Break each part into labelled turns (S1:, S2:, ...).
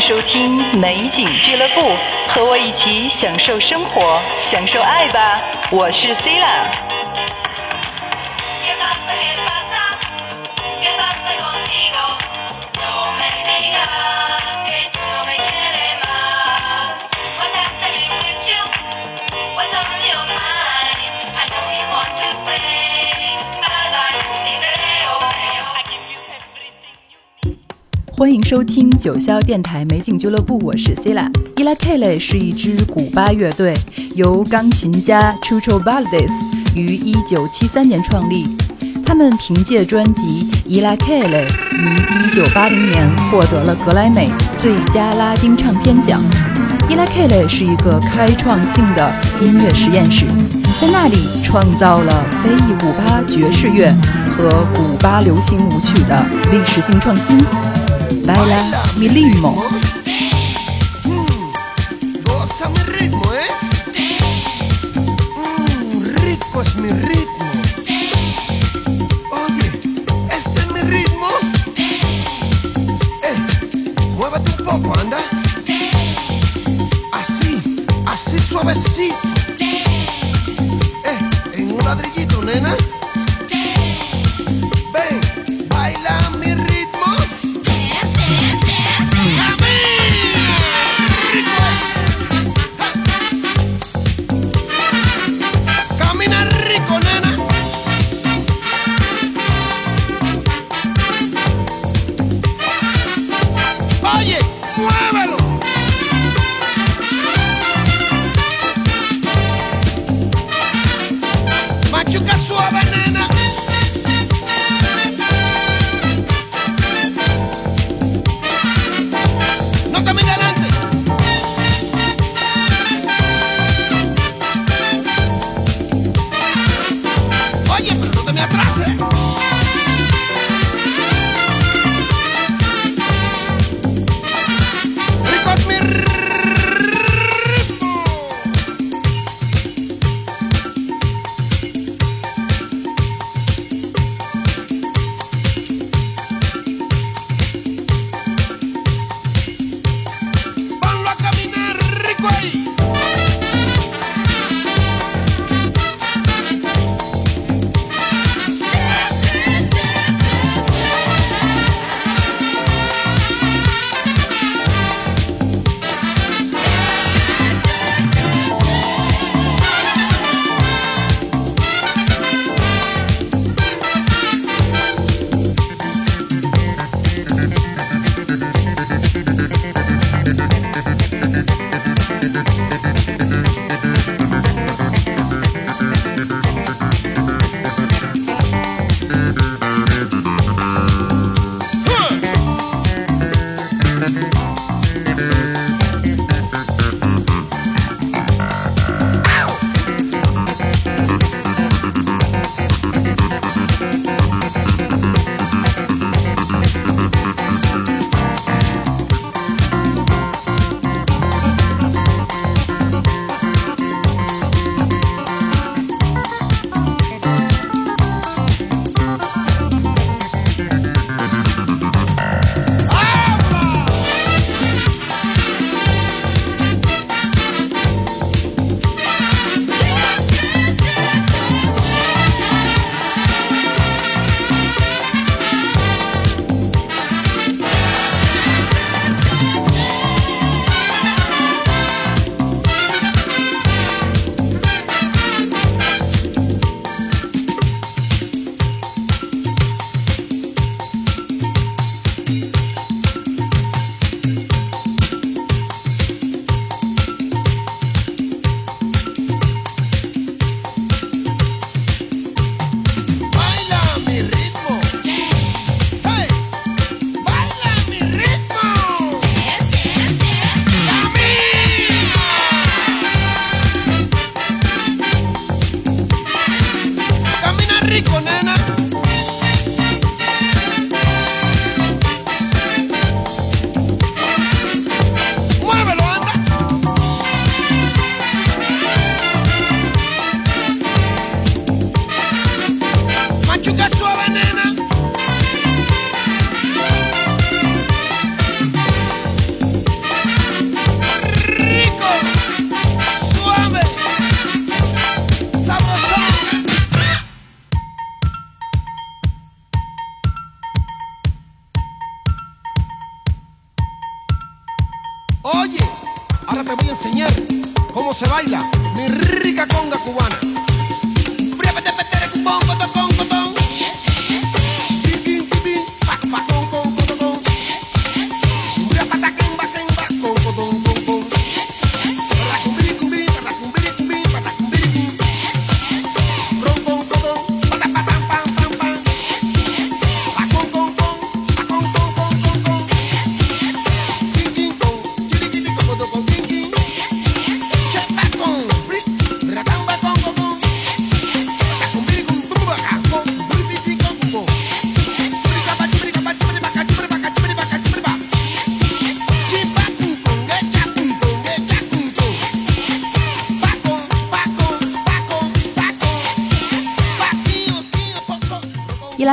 S1: 收听美景俱乐部，和我一起享受生活，享受爱吧！我是 C 欢迎收听九霄电台美景俱乐部，我是 c i l a 伊拉 K 类是一支古巴乐队，由钢琴家 Chucho Valdez 于1973年创立。他们凭借专辑《伊拉 K 类》于1980年获得了格莱美最佳拉丁唱片奖。伊拉 K 类是一个开创性的音乐实验室，在那里创造了非裔古巴爵士乐和古巴流行舞曲的历史性创新。Baila mi ritmo。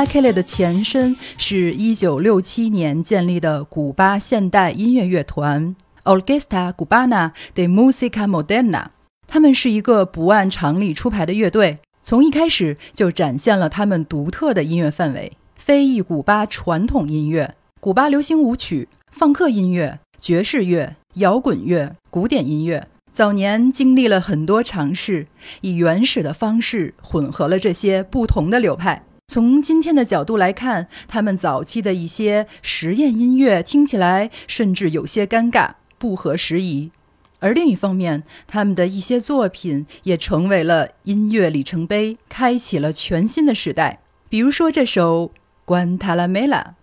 S1: 拉 K 类的前身是一九六七年建立的古巴现代音乐乐团 Orquesta Cubana de Música Moderna。他们是一个不按常理出牌的乐队，从一开始就展现了他们独特的音乐氛围，非裔古巴传统音乐、古巴流行舞曲、放克音乐、爵士乐、摇滚乐、古典音乐。早年经历了很多尝试，以原始的方式混合了这些不同的流派。从今天的角度来看，他们早期的一些实验音乐听起来甚至有些尴尬、不合时宜；而另一方面，他们的一些作品也成为了音乐里程碑，开启了全新的时代。比如说这首《关塔拉梅拉》。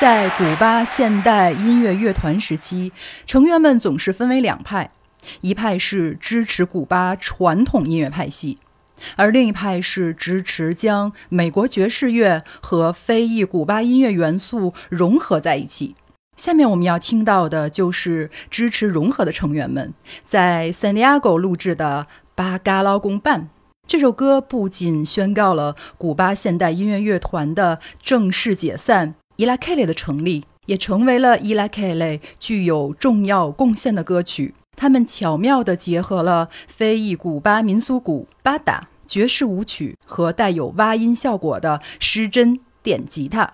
S1: 在古巴现代音乐乐团时期，成员们总是分为两派，一派是支持古巴传统音乐派系，而另一派是支持将美国爵士乐和非裔古巴音乐元素融合在一起。下面我们要听到的就是支持融合的成员们在 San Diego 录制的《巴嘎劳公办》。这首歌不仅宣告了古巴现代音乐乐团的正式解散，伊拉 K 类的成立，也成为了伊拉 K 类具有重要贡献的歌曲。他们巧妙地结合了非裔古巴民俗鼓、巴达、爵士舞曲和带有蛙音效果的失真电吉他。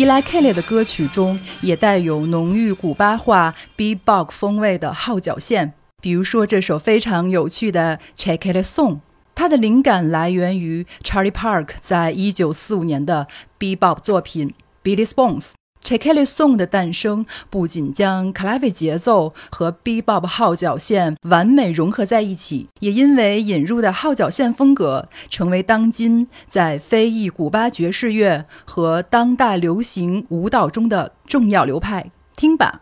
S1: 伊莱 K 类的歌曲中也带有浓郁古巴化 b b o x 风味的号角线，比如说这首非常有趣的《Check It Song》，它的灵感来源于 Charlie Park 在一九四五年的 b b o x 作品《Billy's Bones》。Check It Song 的诞生不仅将 clave 节奏和 Be Bop 号角线完美融合在一起，也因为引入的号角线风格，成为当今在非裔古巴爵士乐和当代流行舞蹈中的重要流派。听吧。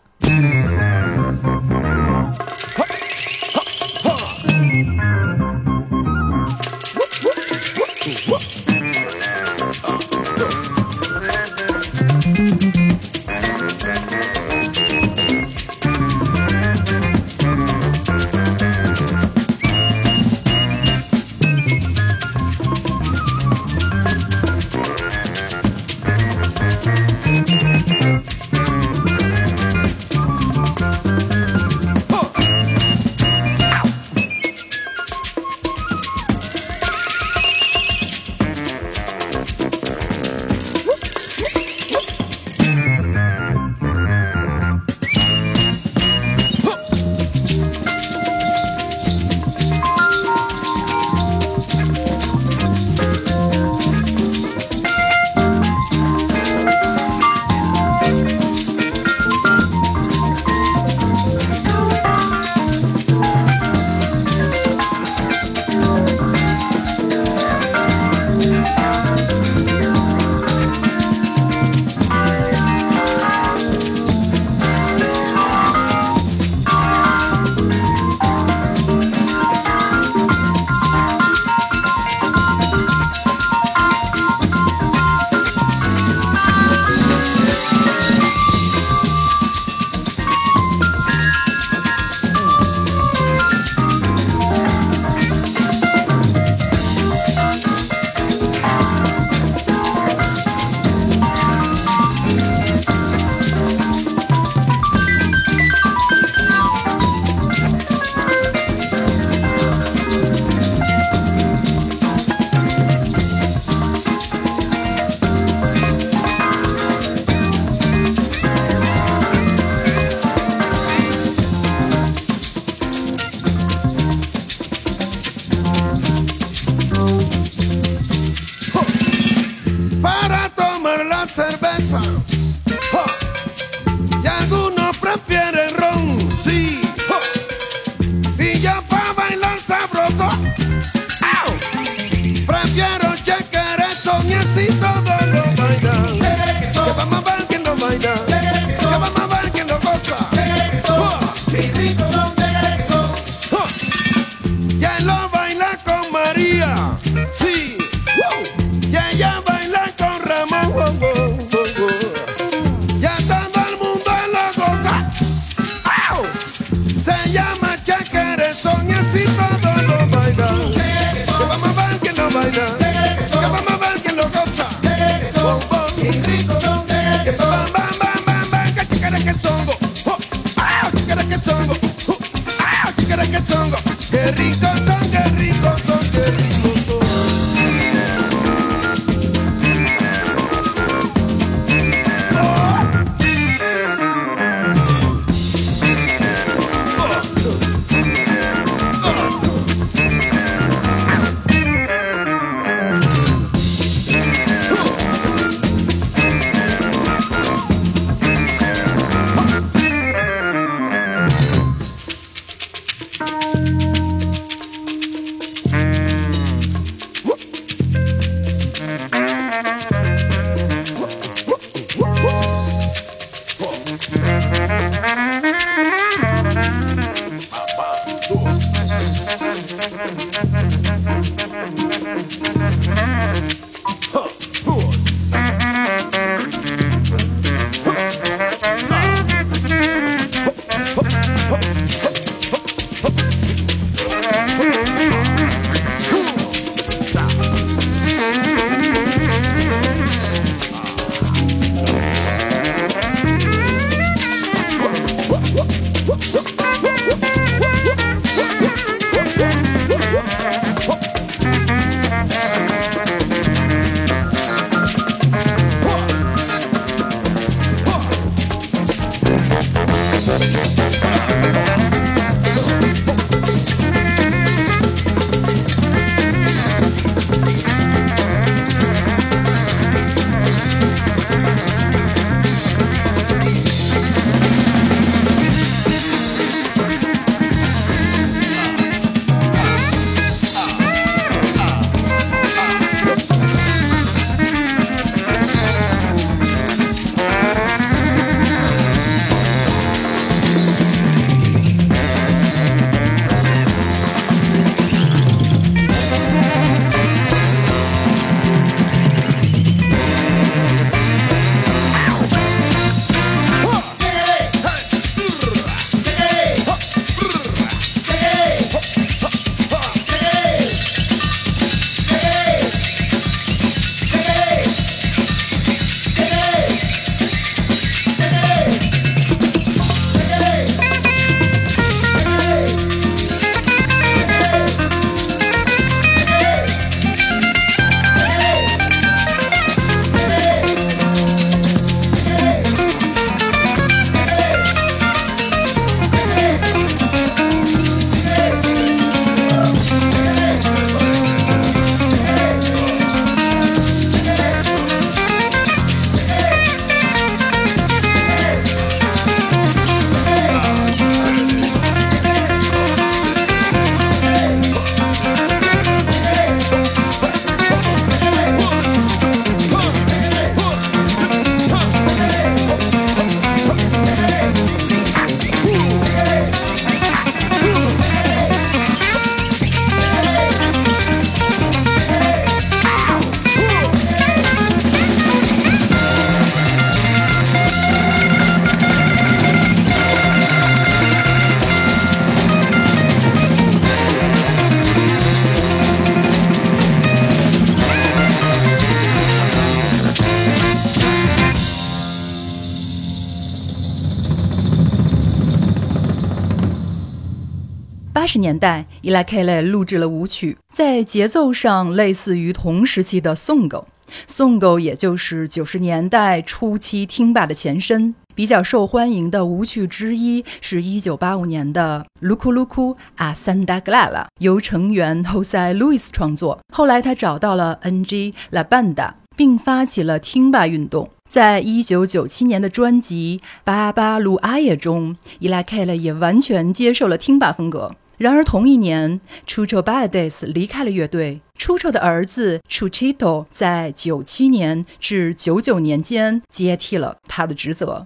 S1: 十年代，伊拉凯勒录制了舞曲，在节奏上类似于同时期的颂狗。颂狗也就是九十年代初期听吧的前身。比较受欢迎的舞曲之一是一九八五年的《卢库卢库阿桑达格拉拉》，由成员 Jose Luis 创作。后来他找到了 Ng La Banda，并发起了听吧运动。在一九九七年的专辑《巴巴鲁阿耶》中，伊拉凯勒也完全接受了听吧风格。然而，同一年，Chucho Baldes 离开了乐队。Chucho 的儿子 Chuchito 在九七年至九九年间接替了他的职责。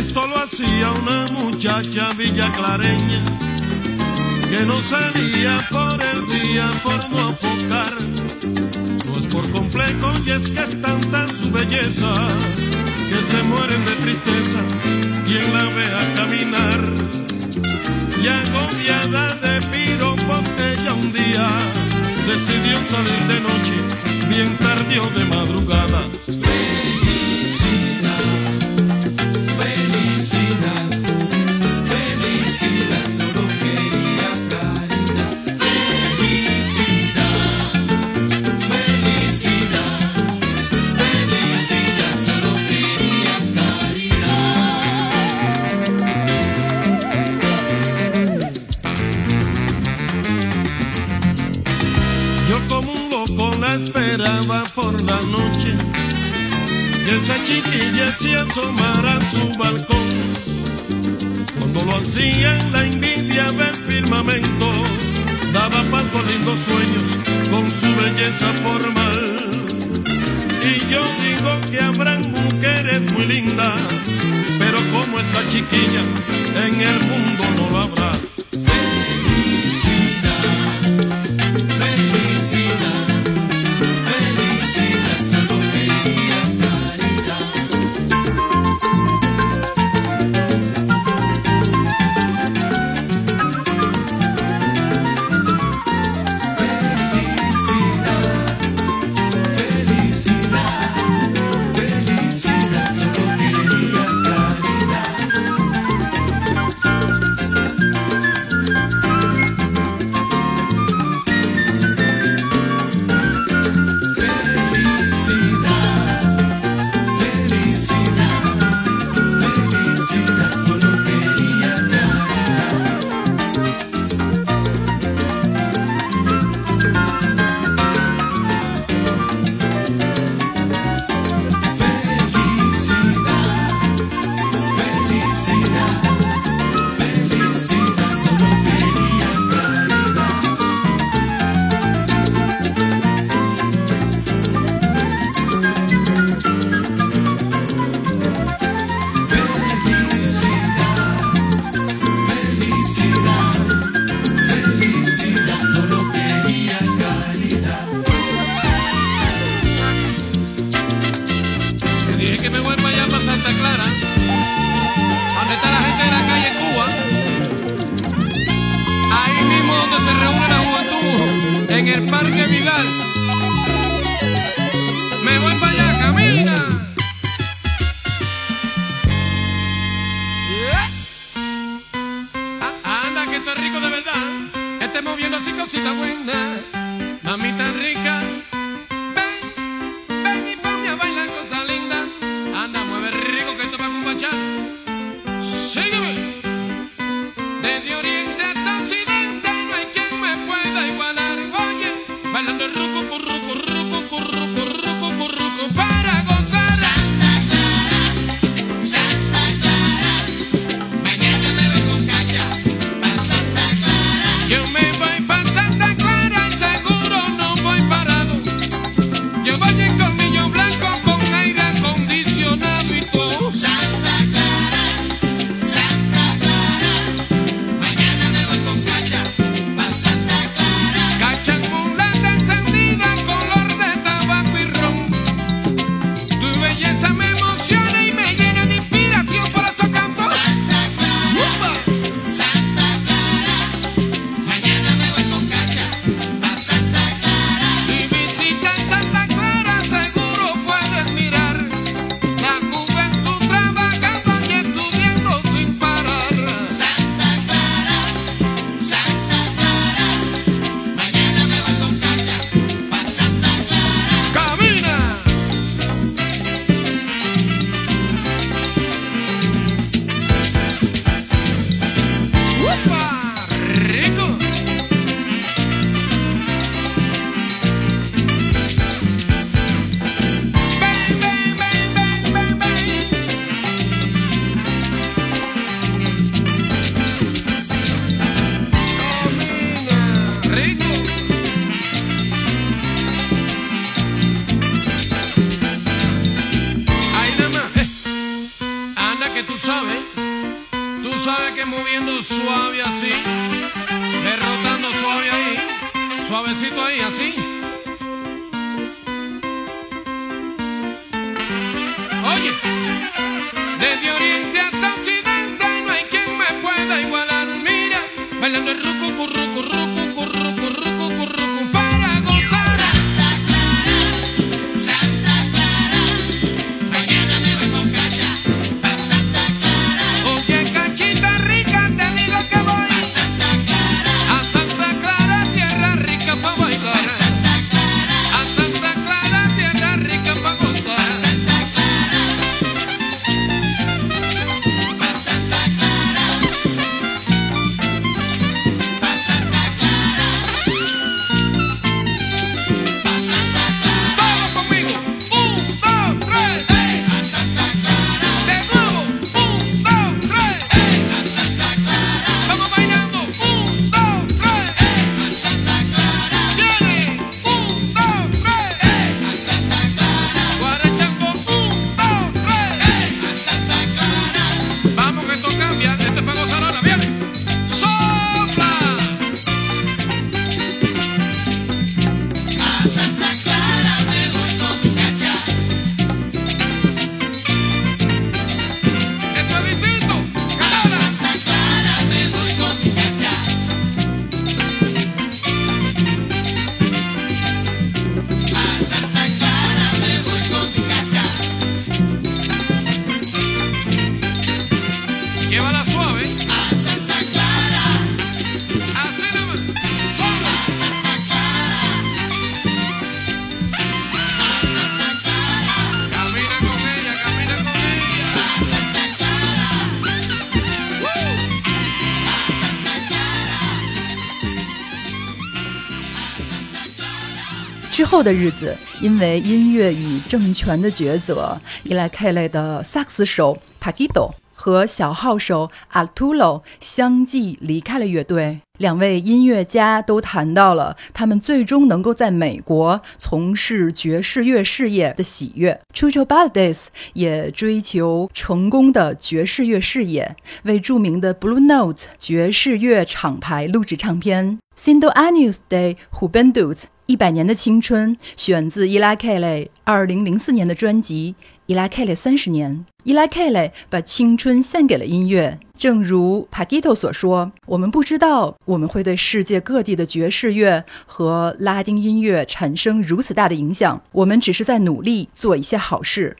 S2: Esto lo hacía una muchacha villaclareña que no salía por el día por no afocar. No es por complejo y es que es tanta su belleza que se mueren de tristeza quien la vea caminar. Y agobiada de piropos ella un día decidió salir de noche, bien tardío de madrugada. Esperaba por la noche y esa chiquilla se asomara a su balcón. Cuando lo hacía la envidia del firmamento, daba paso a lindos sueños con su belleza formal. Y yo digo que habrán mujeres muy lindas, pero como esa chiquilla en el mundo no lo habrá.
S1: 后的日子，因为音乐与政权的抉择，伊莱凯雷的萨克斯手 Paquito 和小号手 Arturo 相继离开了乐队。两位音乐家都谈到了他们最终能够在美国从事爵士乐事业的喜悦。Chucho b a l d e s 也追求成功的爵士乐事业，为著名的 Blue Note 爵士乐厂牌录制唱片。Cinco Años de Juventud 一百年的青春，选自伊拉克雷二零零四年的专辑《伊拉克雷三十年》。伊拉克雷把青春献给了音乐，正如 Paquito 所说：“我们不知道我们会对世界各地的爵士乐和拉丁音乐产生如此大的影响，我们只是在努力做一些好事。”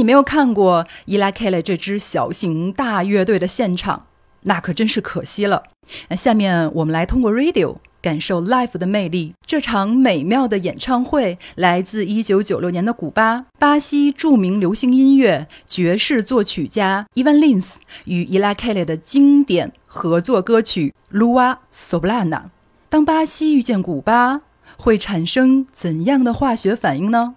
S1: 你没有看过 e l a k e l 这支小型大乐队的现场，那可真是可惜了。那下面我们来通过 radio 感受 live 的魅力。这场美妙的演唱会来自1996年的古巴，巴西著名流行音乐爵士作曲家 Ivan Lins 与 e l a k e l 的经典合作歌曲《Lua Soblana》。当巴西遇见古巴，会产生怎样的化学反应呢？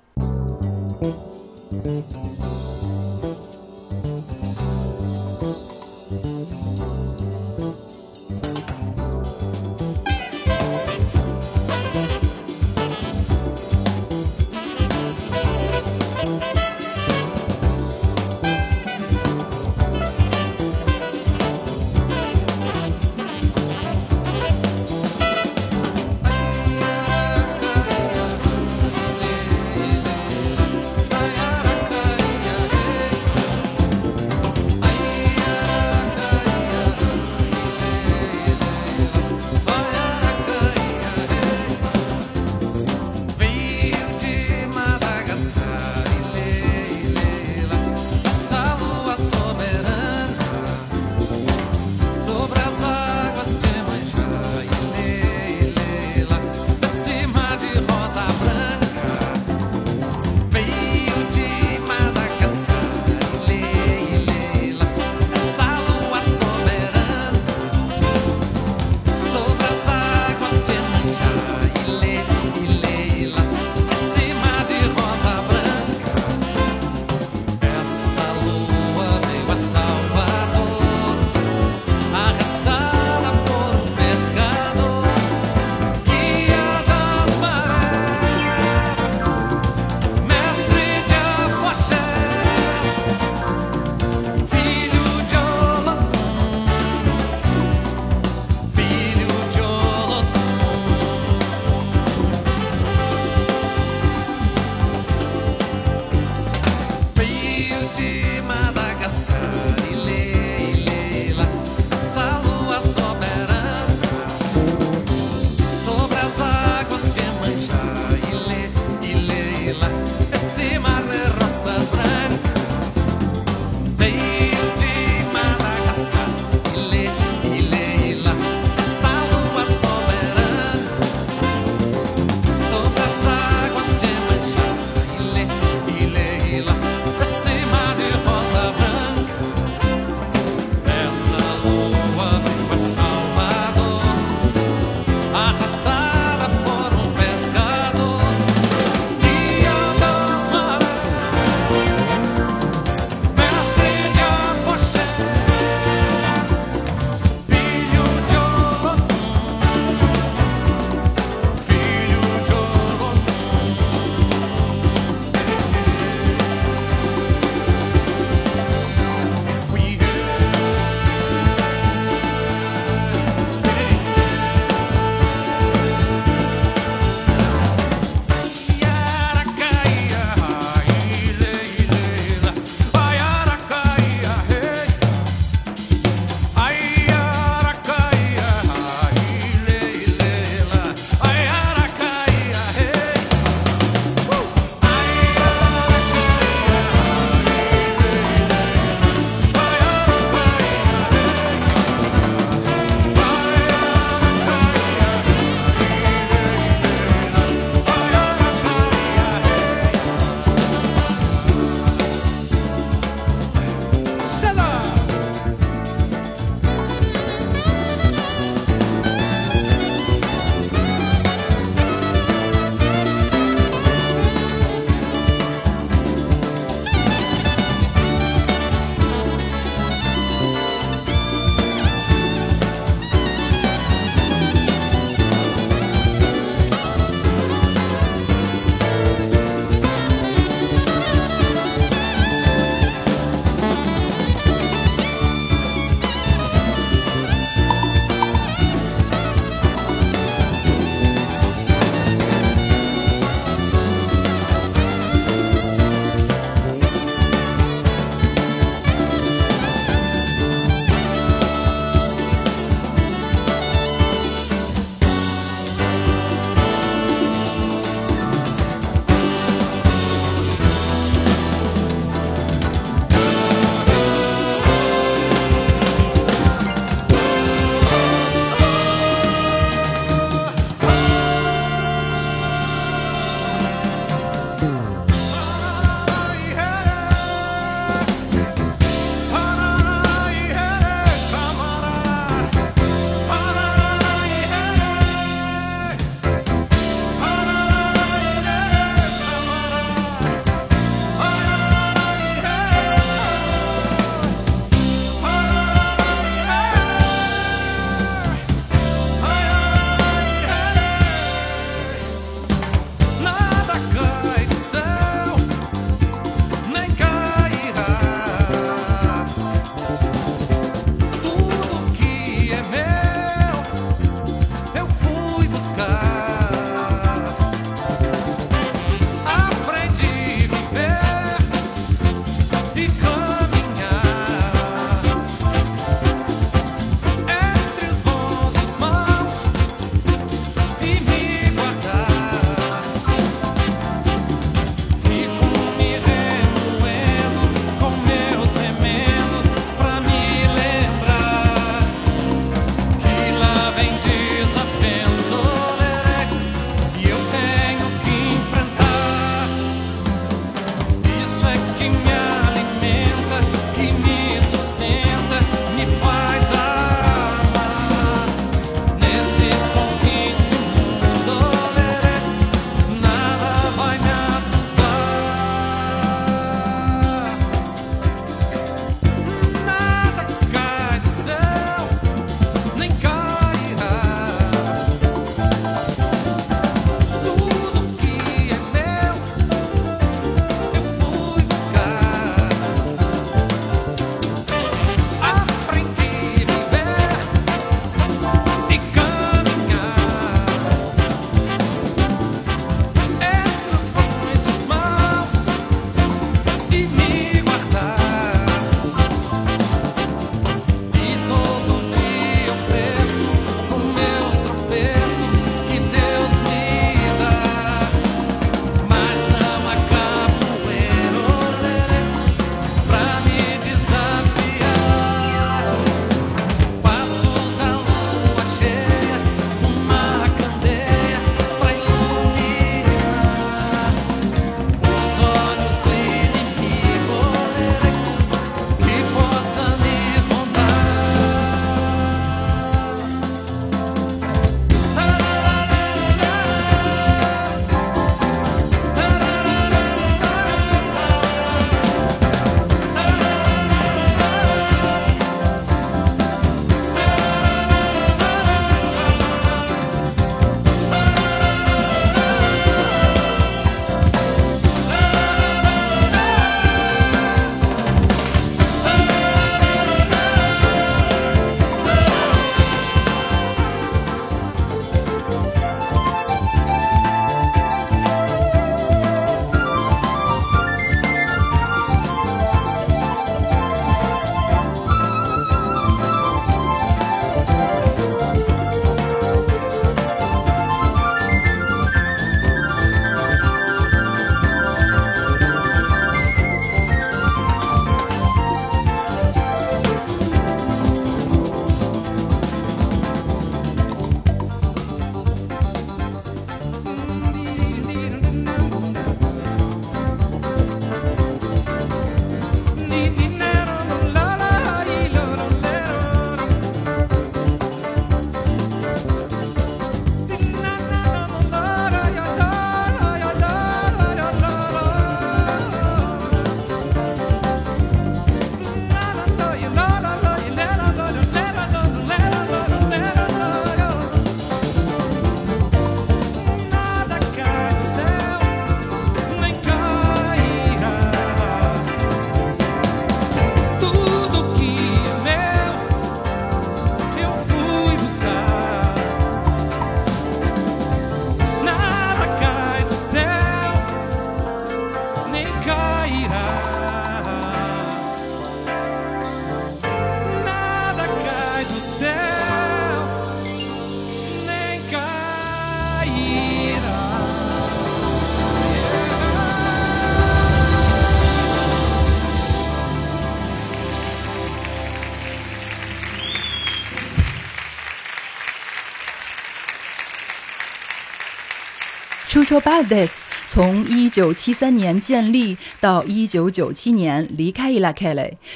S1: about this 从1973年建立到1997年离开伊拉克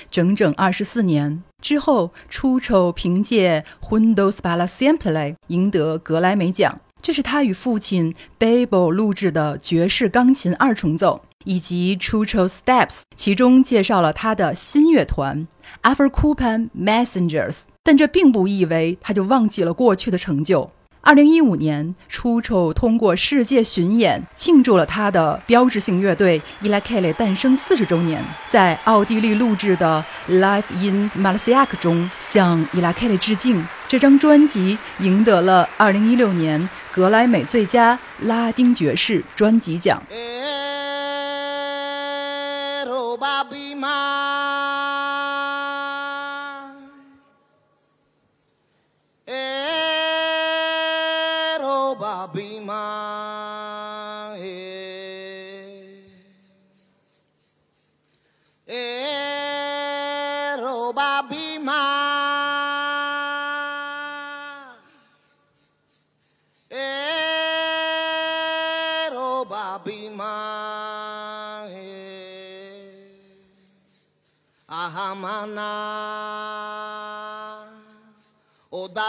S1: 整整24年之后，出丑凭借 Windows Palace simply 赢得格莱美奖，这是他与父亲 Babel 录制的爵士钢琴二重奏以及出丑 steps 其中介绍了他的新乐团，Aferkoupan Messengers 但这并不意味他就忘记了过去的成就。二零一五年，出丑通过世界巡演庆祝了他的标志性乐队 e l a k e l e 诞生四十周年，在奥地利录制的《Live in m a l a s i a 中向 e l a k e l e 致敬。这张专辑赢得了二零一六年格莱美最佳拉丁爵士专辑奖。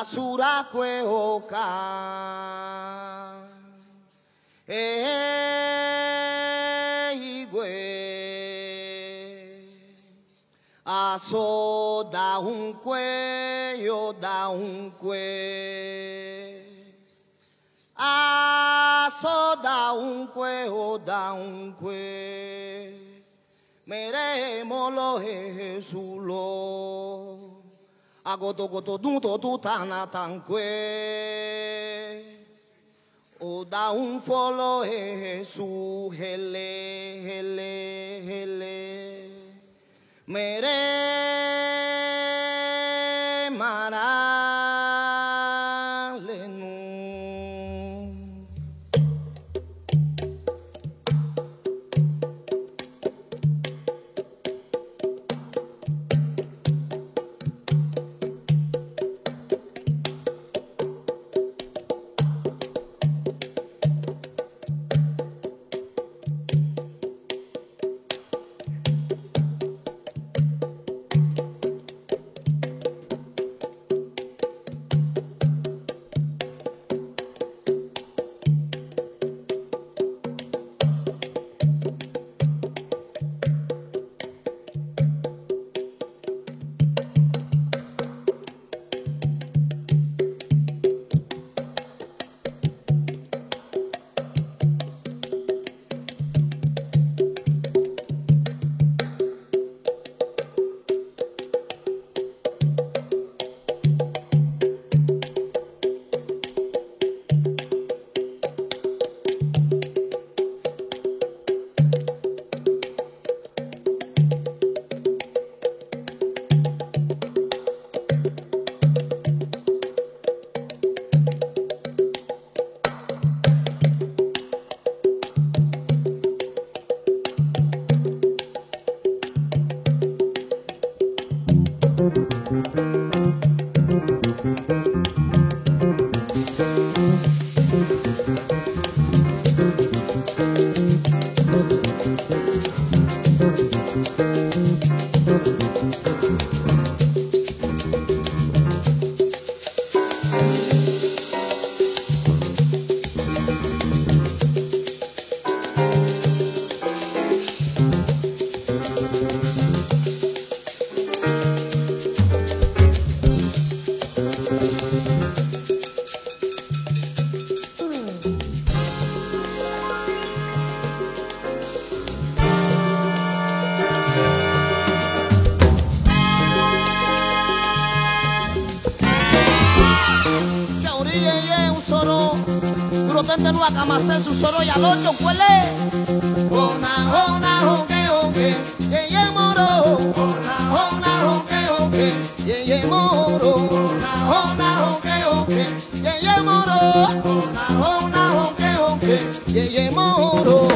S3: basura cueoca. Eh, eh, Eigue, aso da un cuello, da un cuello. Aso da un cuello, da un cuello. Meremos los Jesús. 啊咕嘟咕嘟嘟嘟嘟弹啊弹过，哦打 un follow 嘿苏嘿嘞嘿嘞嘿嘞，美嘞。tete este no akamase susoro ya loto kwele ona ona hoke hoke ye ye moro. Ona ona hoke hoke ye ye moro. Ona ona hoke hoke ye ye moro. Ona ona hoke hoke ye ye moro.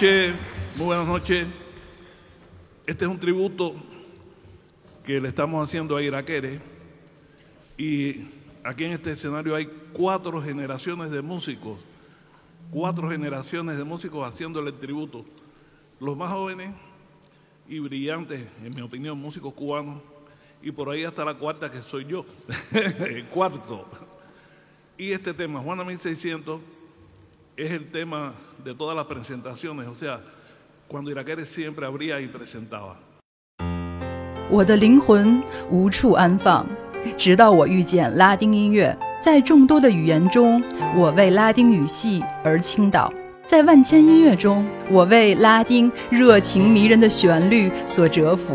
S4: Muy buenas noches. Este es un tributo que le estamos haciendo a Iraquere y aquí en este escenario hay cuatro generaciones de músicos, cuatro generaciones de músicos haciéndole el tributo. Los más jóvenes y brillantes, en mi opinión, músicos cubanos y por ahí hasta la cuarta que soy yo, el cuarto. Y este tema, Juana 1600, es el tema de todas las presentaciones, o sea, cuando Iraquere siempre abría y presentaba.
S1: 我的灵魂无处安放，直到我遇见拉丁音乐。在众多的语言中，我为拉丁语系而倾倒；在万千音乐中，我为拉丁热情迷人的旋律所折服；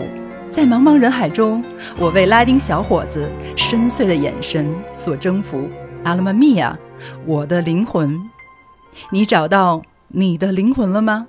S1: 在茫茫人海中，我为拉丁小伙子深邃的眼神所征服。阿拉玛米亚，我的灵魂，你找到你的灵魂了吗？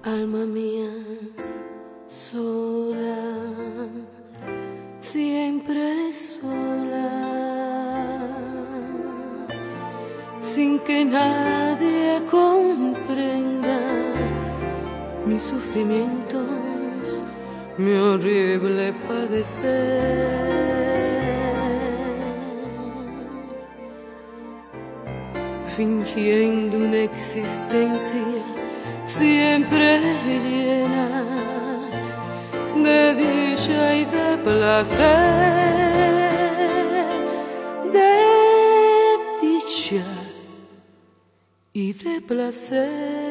S5: Fingiendo una existencia siempre llena de dicha y de placer, de dicha y de placer.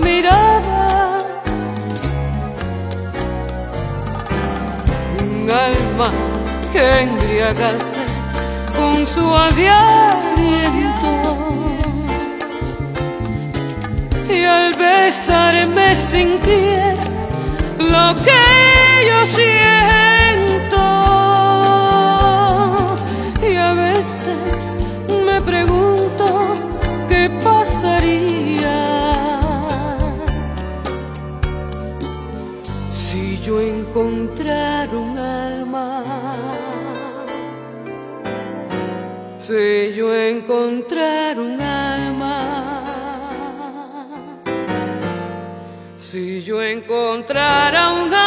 S5: Mirada. Un alma que embriagase con suave aliento y al besarme sintiera lo que yo siento yo encontrara un alma. Si yo encontrara un alma. Si yo encontrara un alma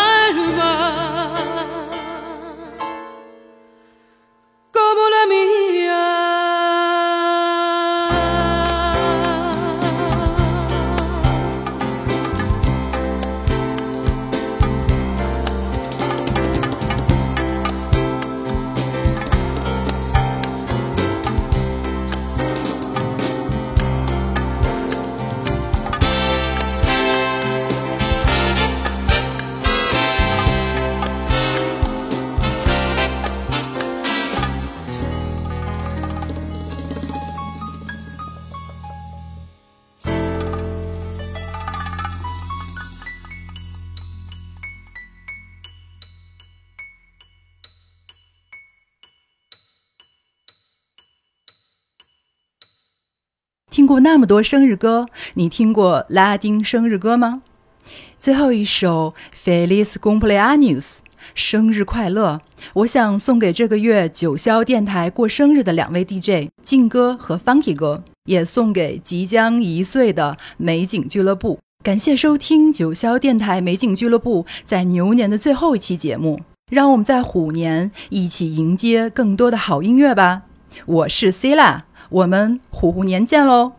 S1: 过那么多生日歌，你听过拉丁生日歌吗？最后一首《Feliz Cumpleaños》，生日快乐！我想送给这个月九霄电台过生日的两位 DJ 静哥和 Funky 哥，也送给即将一岁的美景俱乐部。感谢收听九霄电台美景俱乐部在牛年的最后一期节目，让我们在虎年一起迎接更多的好音乐吧！我是 Cila，。我们虎虎年见喽，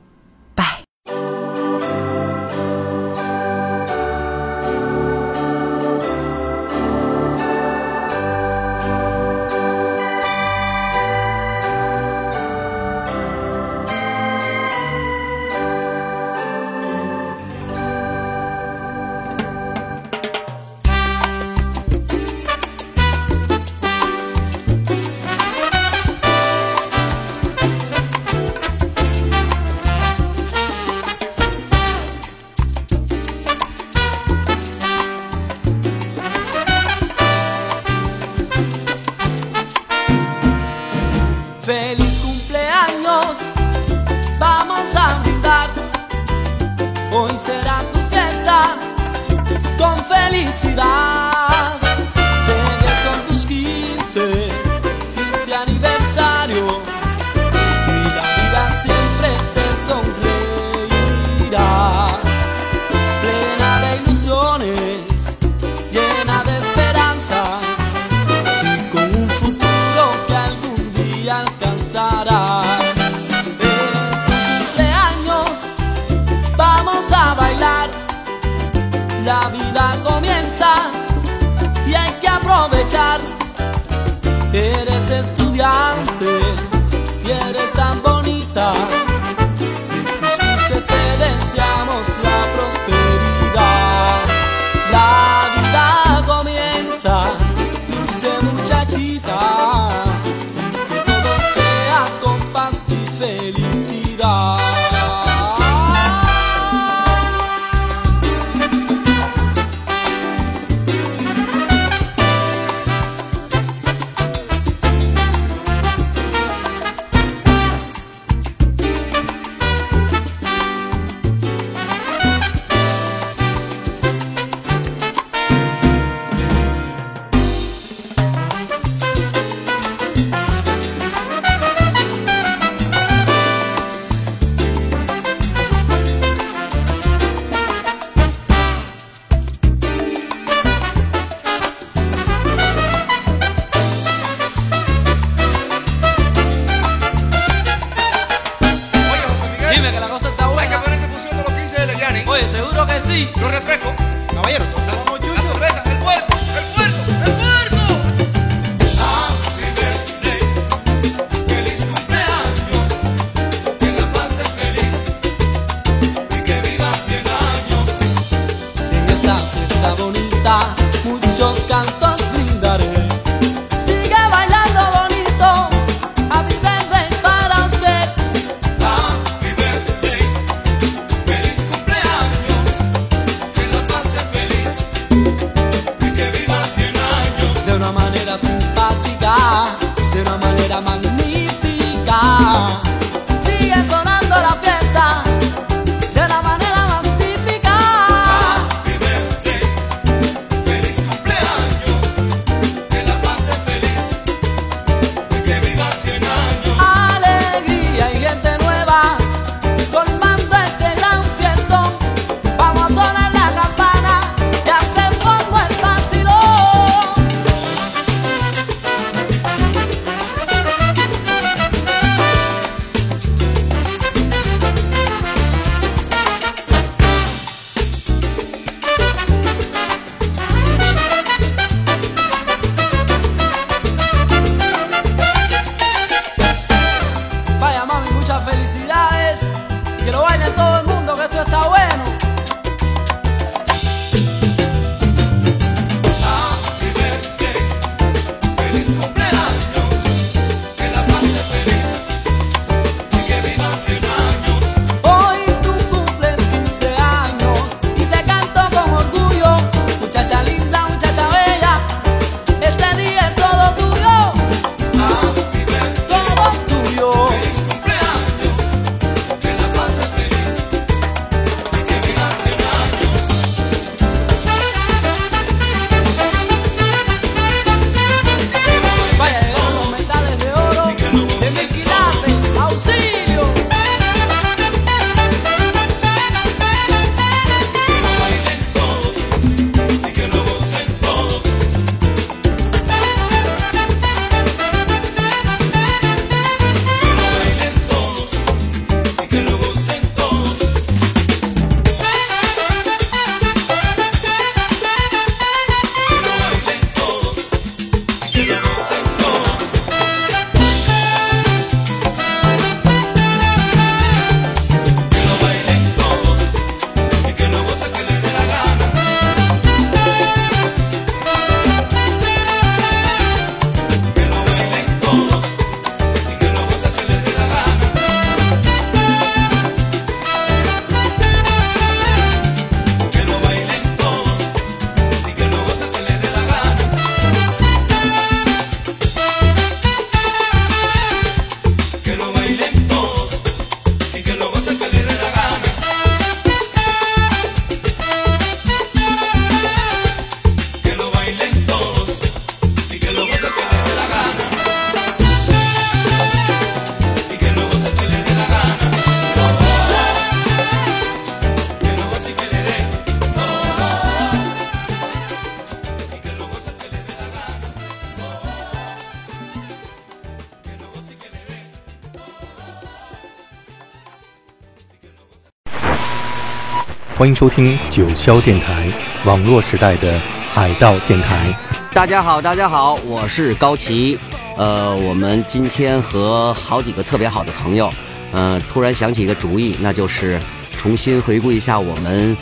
S6: 欢迎收听九霄电台，网络时代的海盗电台。
S7: 大家好，大家好，我是高奇。呃，我们今天和好几个特别好的朋友，嗯、突然想起一个主意，那就是重新回顾一下我们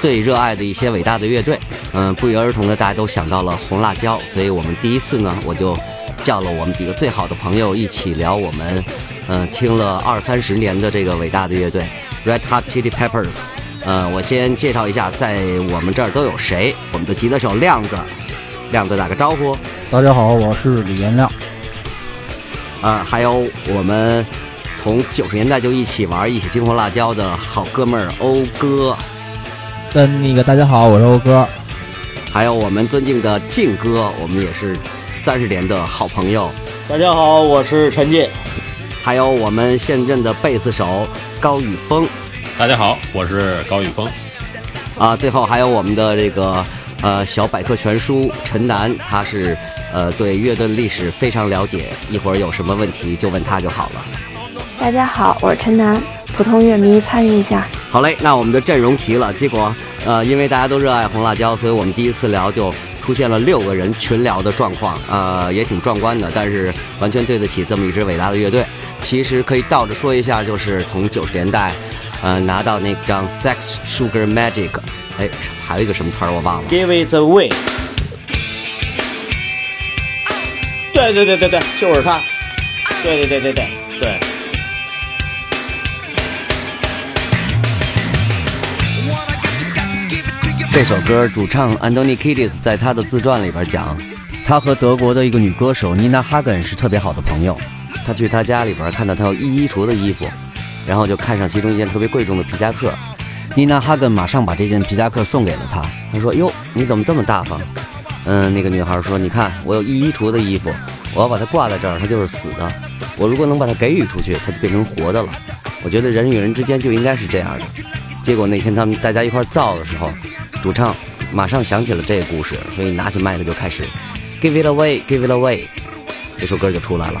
S7: 最热爱的一些伟大的乐队。嗯、不约而同的，大家都想到了红辣椒，所以我们第一次呢，我就叫了我们几个最好的朋友一起聊我们，嗯、听了二三十年的这个伟大的乐队 Red Hot Chili Peppers。呃，我先介绍一下，在我们这儿都有谁。我们的吉他手亮子，亮子打个招呼。
S8: 大家好，我是李延亮。
S7: 啊，还有我们从九十年代就一起玩、一起听红辣椒的好哥们儿欧哥，
S8: 跟那个大家好，我是欧哥。
S7: 还有我们尊敬的靖哥，我们也是三十年的好朋友。
S9: 大家好，我是陈进。
S7: 还有我们现任的贝斯手高宇峰。
S10: 大家好，我是高宇峰。
S7: 啊，最后还有我们的这个呃小百科全书陈楠，他是呃对乐队历史非常了解，一会儿有什么问题就问他就好了。
S11: 大家好，我是陈楠，普通乐迷参与一下。
S7: 好嘞，那我们的阵容齐了，结果呃，因为大家都热爱红辣椒，所以我们第一次聊就出现了六个人群聊的状况，呃，也挺壮观的，但是完全对得起这么一支伟大的乐队。其实可以倒着说一下，就是从九十年代，呃，拿到那张《Sex Sugar Magic》，哎，还有一个什么词儿我忘了。
S9: Give it away。对对对对对，就是他。对对对对对对。
S7: 这首歌主唱 Anthony Kiedis 在他的自传里边讲，他和德国的一个女歌手妮娜哈根是特别好的朋友。他去他家里边看到他有一衣橱的衣服，然后就看上其中一件特别贵重的皮夹克。妮娜哈根马上把这件皮夹克送给了他。他说：“哟，你怎么这么大方？”嗯，那个女孩说：“你看，我有一衣橱的衣服，我要把它挂在这儿，它就是死的。我如果能把它给予出去，它就变成活的了。我觉得人与人之间就应该是这样的。”结果那天他们大家一块造的时候，主唱马上想起了这个故事，所以拿起麦克就开始 “Give it away, give it away”，这首歌就出来了。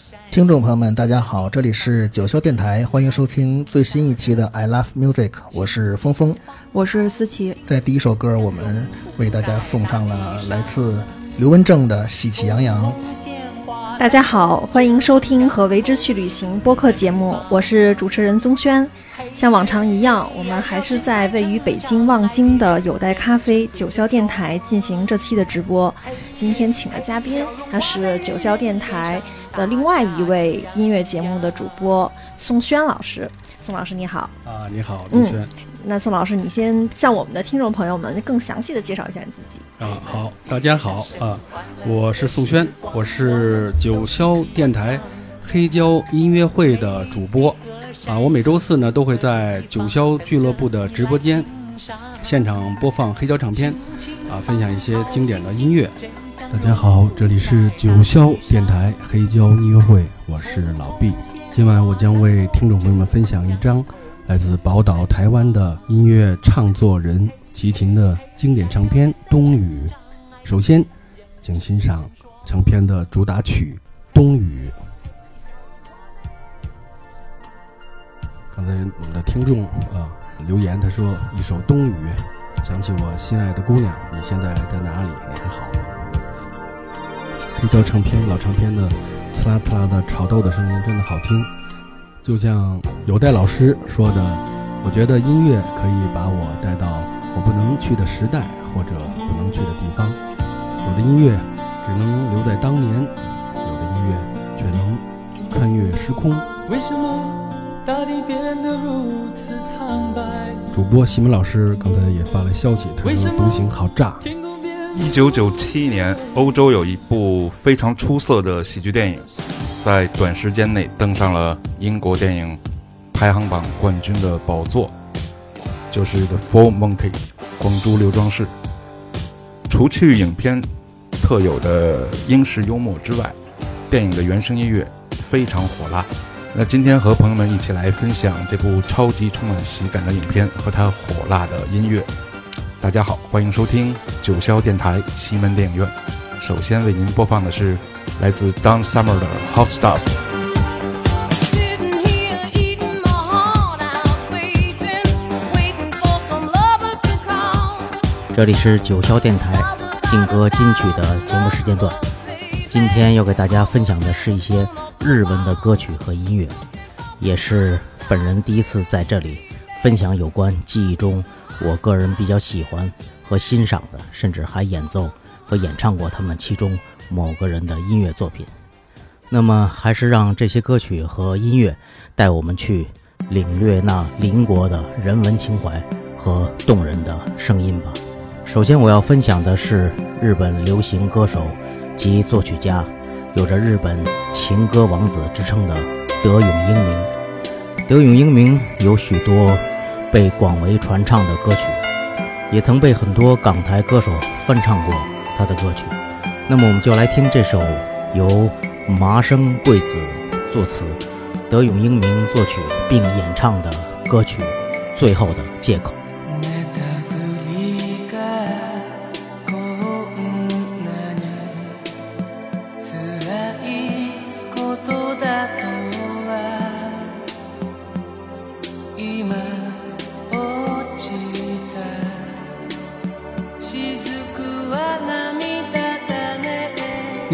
S8: 听众朋友们，大家好，这里是九霄电台，欢迎收听最新一期的 I Love Music，我是峰峰。
S11: 我是思琪，
S8: 在第一首歌，我们为大家送上了来自刘文正的《喜气洋洋》。
S12: 大家好，欢迎收听和为之去旅行播客节目，我是主持人宗轩。像往常一样，我们还是在位于北京望京的有待咖啡九霄电台进行这期的直播。今天请的嘉宾，他是九霄电台的另外一位音乐节目的主播宋轩老师。宋老师你好，
S13: 啊，你好，林轩。
S12: 嗯，那宋老师，你先向我们的听众朋友们更详细的介绍一下你自己。
S13: 啊，好，大家好啊，我是宋轩，我是九霄电台黑胶音乐会的主播啊，我每周四呢都会在九霄俱乐部的直播间现场播放黑胶唱片啊，分享一些经典的音乐。大家好，这里是九霄电台黑胶音乐会，我是老毕。今晚我将为听众朋友们分享一张来自宝岛台湾的音乐唱作人齐秦的经典唱片《冬雨》。首先，请欣赏唱片的主打曲《冬雨》。刚才我们的听众啊留言，他说一首《冬雨》，想起我心爱的姑娘，你现在在哪里？你还好吗？黑胶唱片老唱片的刺啦刺啦的炒豆的声音真的好听，就像有代老师说的，我觉得音乐可以把我带到我不能去的时代或者不能去的地方。有的音乐只能留在当年，有的音乐却能穿越时空。
S14: 为什么大地变得如此苍白？
S13: 主播西门老师刚才也发来消息，他说《独行》好炸。
S15: 一九九七年，欧洲有一部非常出色的喜剧电影，在短时间内登上了英国电影排行榜冠军的宝座，就是《The Full Monty》光珠刘庄士。除去影片特有的英式幽默之外，电影的原声音乐非常火辣。那今天和朋友们一起来分享这部超级充满喜感的影片和它火辣的音乐。大家好，欢迎收听九霄电台西门电影院。首先为您播放的是来自 Don Summer 的《Hot Stuff》。
S16: 这里是九霄电台劲歌金曲的节目时间段。今天要给大家分享的是一些日文的歌曲和音乐，也是本人第一次在这里分享有关记忆中我个人比较喜欢和欣赏的，甚至还演奏和演唱过他们其中某个人的音乐作品。那么，还是让这些歌曲和音乐带我们去领略那邻国的人文情怀和动人的声音吧。首先，我要分享的是日本流行歌手及作曲家，有着日本情歌王子之称的德永英明。德永英明有许多被广为传唱的歌曲，也曾被很多港台歌手翻唱过他的歌曲。那么，我们就来听这首由麻生贵子作词、德永英明作曲并演唱的歌曲《最后的借口》。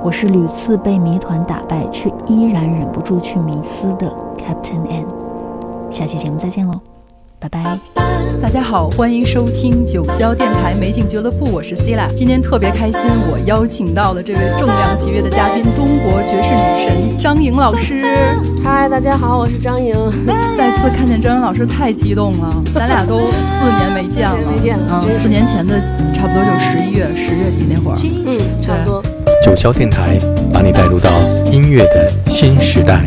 S17: 我是屡次被谜团打败，却依然忍不住去迷思的 Captain N。下期节目再见喽，拜拜。
S1: 大家好，欢迎收听九霄电台美景俱乐部，我是 Cila。今天特别开心，我邀请到了这位重量级别的嘉宾——中国爵士女神张颖老师。
S18: 嗨，大家好，我是张颖。
S1: 再次看见张颖老师，太激动了。咱俩都四年没见了，
S18: 没见
S1: 啊、嗯，四年前的差不多就是十一月、十月底那会儿。
S18: 嗯，差不多。
S6: 九霄电台把你带入到音乐的新时代。